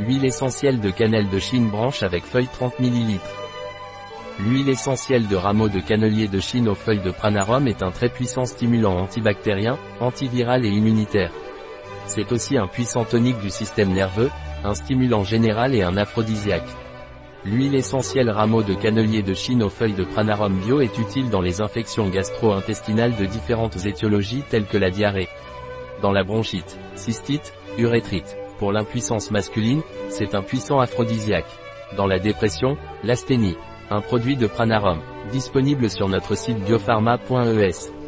Huile essentielle de cannelle de Chine branche avec feuilles 30 ml. L'huile essentielle de rameau de cannelier de Chine aux feuilles de pranarum est un très puissant stimulant antibactérien, antiviral et immunitaire. C'est aussi un puissant tonique du système nerveux, un stimulant général et un aphrodisiaque. L'huile essentielle rameau de cannelier de Chine aux feuilles de pranarum bio est utile dans les infections gastro-intestinales de différentes étiologies telles que la diarrhée. Dans la bronchite, cystite, urétrite. Pour l'impuissance masculine, c'est un puissant aphrodisiaque. Dans la dépression, l'asthénie. Un produit de pranarum. Disponible sur notre site biopharma.es.